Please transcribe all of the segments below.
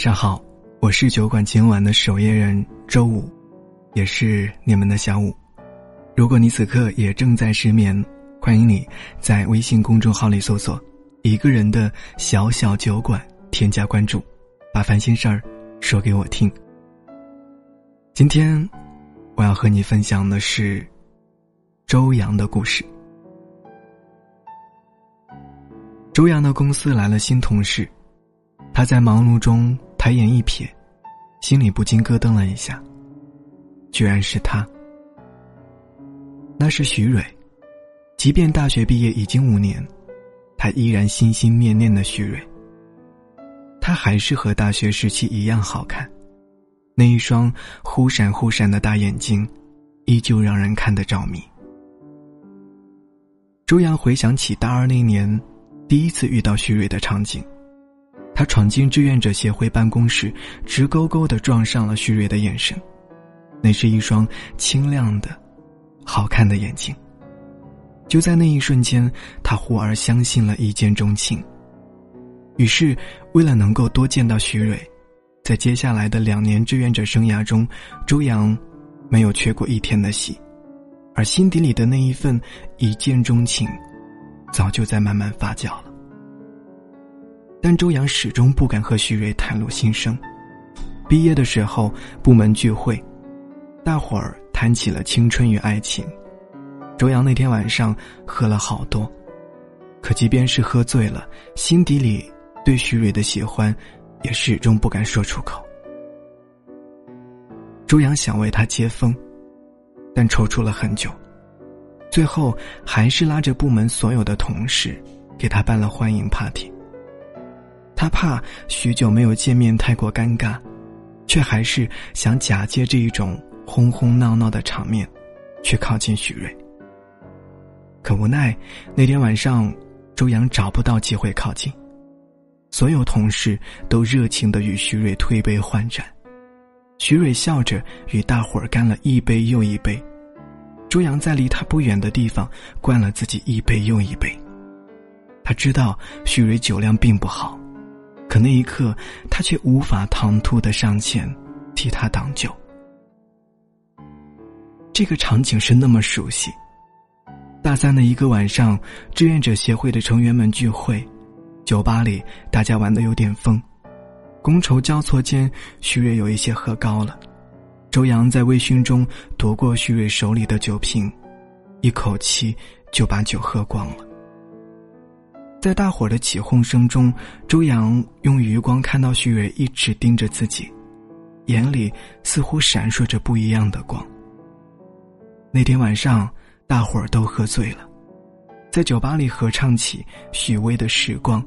上好，我是酒馆今晚的守夜人周五，也是你们的小五。如果你此刻也正在失眠，欢迎你在微信公众号里搜索“一个人的小小酒馆”，添加关注，把烦心事儿说给我听。今天我要和你分享的是周洋的故事。周洋的公司来了新同事。他在忙碌中抬眼一瞥，心里不禁咯噔了一下。居然是他。那是徐蕊，即便大学毕业已经五年，他依然心心念念的徐蕊。他还是和大学时期一样好看，那一双忽闪忽闪的大眼睛，依旧让人看得着迷。周洋回想起大二那年，第一次遇到徐蕊的场景。他闯进志愿者协会办公室，直勾勾的撞上了徐蕊的眼神，那是一双清亮的、好看的眼睛。就在那一瞬间，他忽而相信了一见钟情。于是，为了能够多见到徐蕊，在接下来的两年志愿者生涯中，周洋没有缺过一天的戏，而心底里的那一份一见钟情，早就在慢慢发酵了。但周洋始终不敢和徐蕊袒露心声。毕业的时候，部门聚会，大伙儿谈起了青春与爱情。周洋那天晚上喝了好多，可即便是喝醉了，心底里对徐蕊的喜欢，也始终不敢说出口。周洋想为她接风，但踌躇了很久，最后还是拉着部门所有的同事，给她办了欢迎 party。他怕许久没有见面太过尴尬，却还是想假借这一种哄哄闹闹的场面，去靠近许瑞。可无奈那天晚上，周洋找不到机会靠近，所有同事都热情的与徐瑞推杯换盏，徐瑞笑着与大伙儿干了一杯又一杯，周洋在离他不远的地方灌了自己一杯又一杯。他知道徐瑞酒量并不好。可那一刻，他却无法唐突的上前，替他挡酒。这个场景是那么熟悉。大三的一个晚上，志愿者协会的成员们聚会，酒吧里大家玩的有点疯，觥筹交错间，徐瑞有一些喝高了，周洋在微醺中夺过徐瑞手里的酒瓶，一口气就把酒喝光了。在大伙的起哄声中，周洋用余光看到徐蕊一直盯着自己，眼里似乎闪烁着不一样的光。那天晚上，大伙儿都喝醉了，在酒吧里合唱起许巍的《时光》。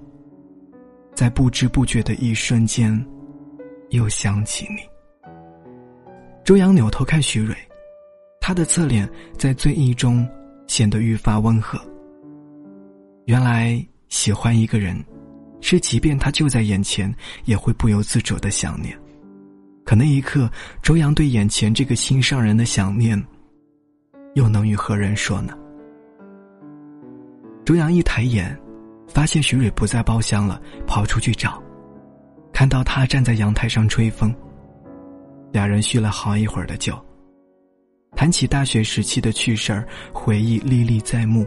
在不知不觉的一瞬间，又想起你。周洋扭头看徐蕊，他的侧脸在醉意中显得愈发温和。原来。喜欢一个人，是即便他就在眼前，也会不由自主的想念。可那一刻，周洋对眼前这个心上人的想念，又能与何人说呢？周洋一抬眼，发现徐蕊不在包厢了，跑出去找，看到他站在阳台上吹风。俩人叙了好一会儿的酒，谈起大学时期的趣事儿，回忆历历在目。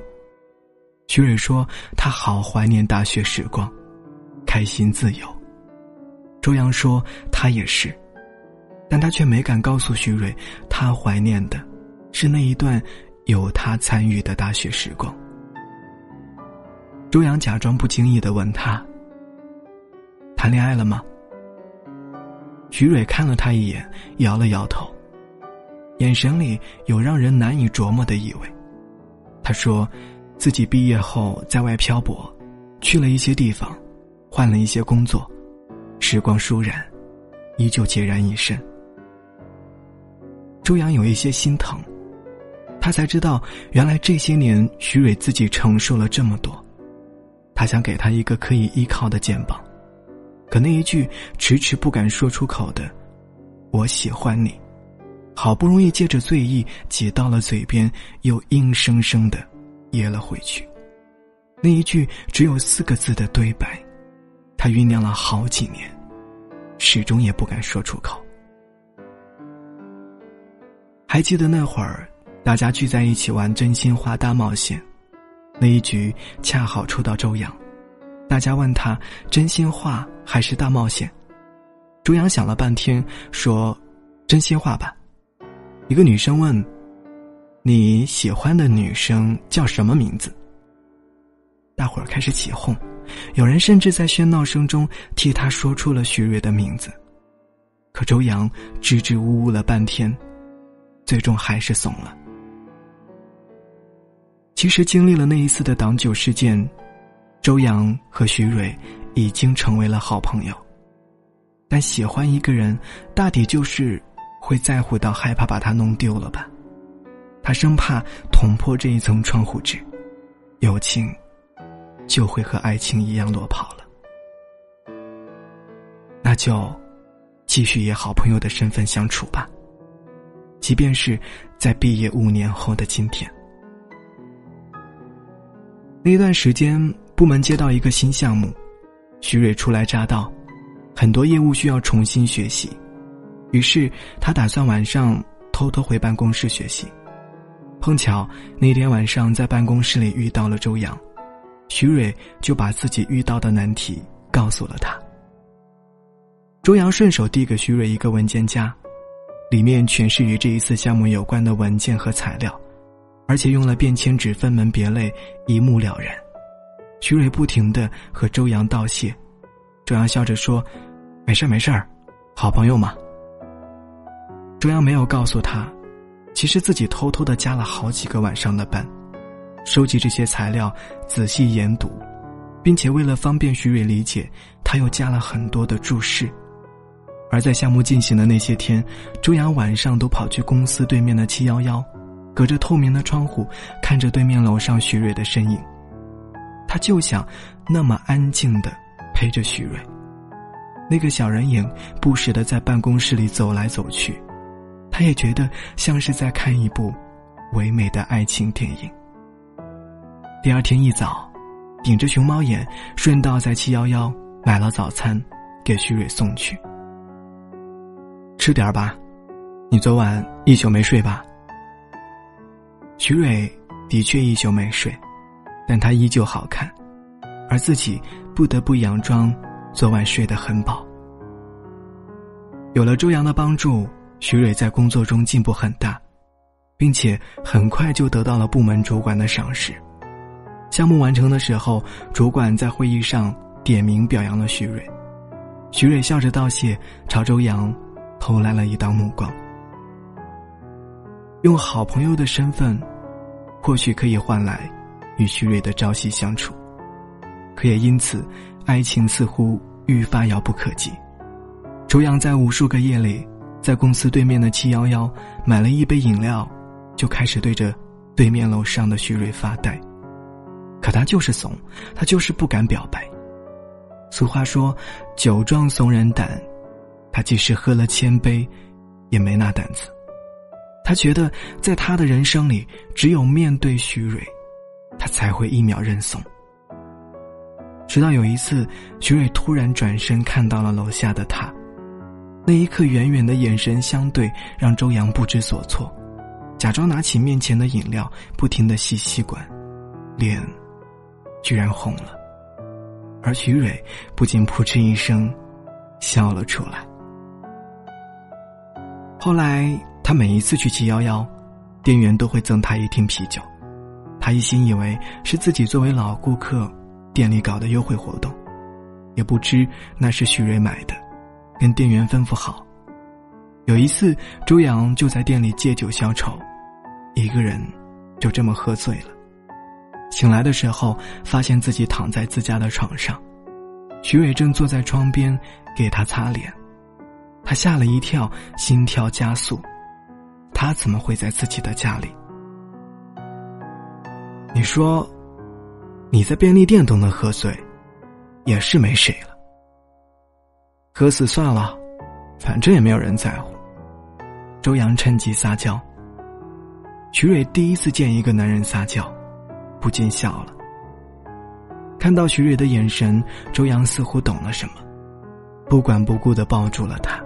徐蕊说：“他好怀念大学时光，开心自由。”周洋说：“他也是，但他却没敢告诉徐蕊，他怀念的，是那一段有他参与的大学时光。”周洋假装不经意的问他：“谈恋爱了吗？”徐蕊看了他一眼，摇了摇头，眼神里有让人难以琢磨的意味。他说。自己毕业后在外漂泊，去了一些地方，换了一些工作，时光倏然，依旧孑然一身。周洋有一些心疼，他才知道原来这些年徐蕊自己承受了这么多，他想给他一个可以依靠的肩膀，可那一句迟迟不敢说出口的“我喜欢你”，好不容易借着醉意挤到了嘴边，又硬生生的。噎了回去，那一句只有四个字的对白，他酝酿了好几年，始终也不敢说出口。还记得那会儿，大家聚在一起玩真心话大冒险，那一局恰好抽到周洋，大家问他真心话还是大冒险，周洋想了半天说：“真心话吧。”一个女生问：“你喜欢的女生叫什么名字？”大伙儿开始起哄，有人甚至在喧闹声中替他说出了徐蕊的名字，可周洋支支吾吾了半天。最终还是怂了。其实经历了那一次的挡酒事件，周洋和徐蕊已经成为了好朋友。但喜欢一个人，大抵就是会在乎到害怕把他弄丢了吧？他生怕捅破这一层窗户纸，友情就会和爱情一样落跑了。那就继续以好朋友的身份相处吧。即便是在毕业五年后的今天，那段时间部门接到一个新项目，徐蕊初来乍到，很多业务需要重新学习，于是他打算晚上偷偷回办公室学习。碰巧那天晚上在办公室里遇到了周洋，徐蕊就把自己遇到的难题告诉了他。周洋顺手递给徐蕊一个文件夹。里面全是与这一次项目有关的文件和材料，而且用了便签纸分门别类，一目了然。徐蕊不停的和周洋道谢，周洋笑着说：“没事没事好朋友嘛。”周洋没有告诉他，其实自己偷偷的加了好几个晚上的班，收集这些材料，仔细研读，并且为了方便徐蕊理解，他又加了很多的注释。而在项目进行的那些天，周洋晚上都跑去公司对面的七幺幺，隔着透明的窗户看着对面楼上徐蕊的身影。他就想那么安静的陪着徐蕊，那个小人影不时的在办公室里走来走去，他也觉得像是在看一部唯美的爱情电影。第二天一早，顶着熊猫眼，顺道在七幺幺买了早餐，给徐蕊送去。吃点吧，你昨晚一宿没睡吧？徐蕊的确一宿没睡，但她依旧好看，而自己不得不佯装昨晚睡得很饱。有了周洋的帮助，徐蕊在工作中进步很大，并且很快就得到了部门主管的赏识。项目完成的时候，主管在会议上点名表扬了徐蕊，徐蕊笑着道谢，朝周洋。投来了一道目光。用好朋友的身份，或许可以换来与徐蕊的朝夕相处，可也因此，爱情似乎愈发遥不可及。周洋在无数个夜里，在公司对面的七幺幺买了一杯饮料，就开始对着对面楼上的徐蕊发呆。可他就是怂，他就是不敢表白。俗话说：“酒壮怂人胆。”他即使喝了千杯，也没那胆子。他觉得，在他的人生里，只有面对徐蕊，他才会一秒认怂。直到有一次，徐蕊突然转身看到了楼下的他，那一刻远远的眼神相对，让周洋不知所措，假装拿起面前的饮料，不停的吸吸管，脸居然红了，而徐蕊不禁扑哧一声笑了出来。后来，他每一次去七幺幺，店员都会赠他一听啤酒。他一心以为是自己作为老顾客，店里搞的优惠活动，也不知那是徐蕊买的，跟店员吩咐好。有一次，周洋就在店里借酒消愁，一个人就这么喝醉了。醒来的时候，发现自己躺在自家的床上，徐伟正坐在窗边给他擦脸。他吓了一跳，心跳加速。他怎么会在自己的家里？你说，你在便利店都能喝醉，也是没谁了。喝死算了，反正也没有人在乎。周洋趁机撒娇。徐蕊第一次见一个男人撒娇，不禁笑了。看到徐蕊的眼神，周洋似乎懂了什么。不管不顾的抱住了她。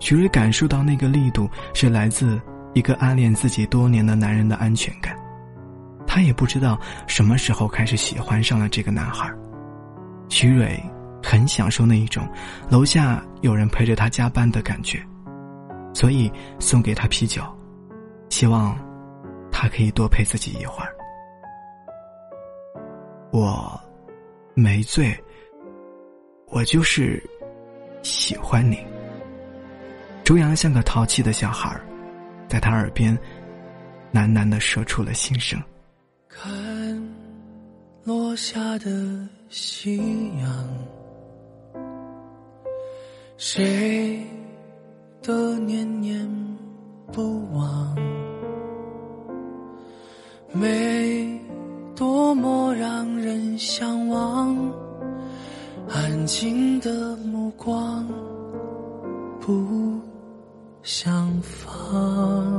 徐蕊感受到那个力度是来自一个暗恋自己多年的男人的安全感。他也不知道什么时候开始喜欢上了这个男孩。徐蕊很享受那一种楼下有人陪着他加班的感觉，所以送给他啤酒，希望他可以多陪自己一会儿。我没醉，我就是喜欢你。周阳像个淘气的小孩在他耳边喃喃的说出了心声。看落下的夕阳，谁的念念不忘？美多么让人向往，安静的目光不。相放，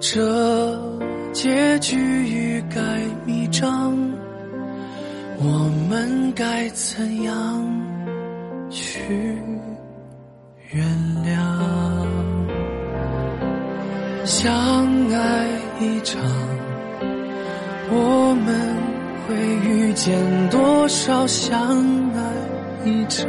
这结局欲盖弥彰，我们该怎样去？原谅，相爱一场，我们会遇见多少相爱一场？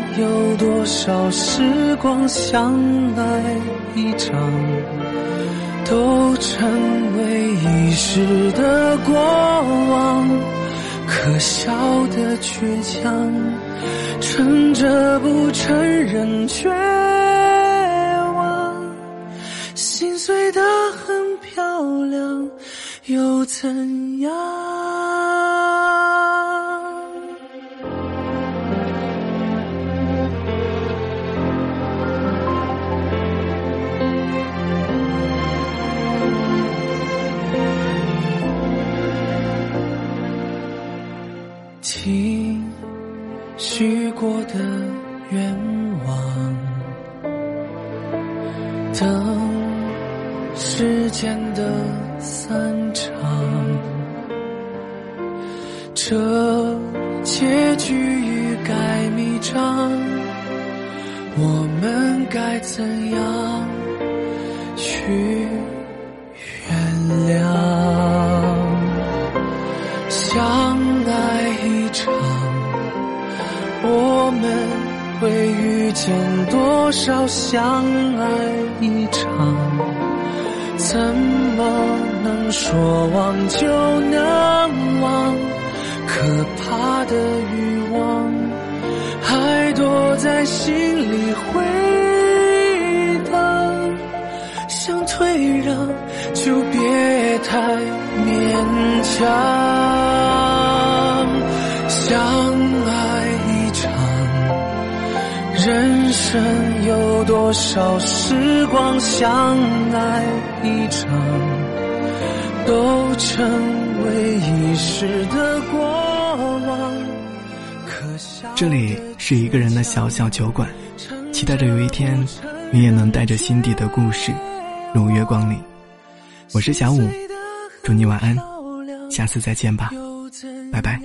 有多少时光？相爱一场，都成为一时的过往。可笑的倔强，撑着不承认绝望，心。碎得很漂亮，又怎样？结局欲盖弥彰，我们该怎样去原谅？相爱一场，我们会遇见多少相爱一场？怎么能说忘就能？可怕的欲望还躲在心里回荡。想退让就别太勉强。相爱一场，人生有多少时光？相爱。一场，都成为一时的过往。这里是一个人的小小酒馆，期待着有一天，你也能带着心底的故事如约光临。我是小五，祝你晚安，下次再见吧，拜拜。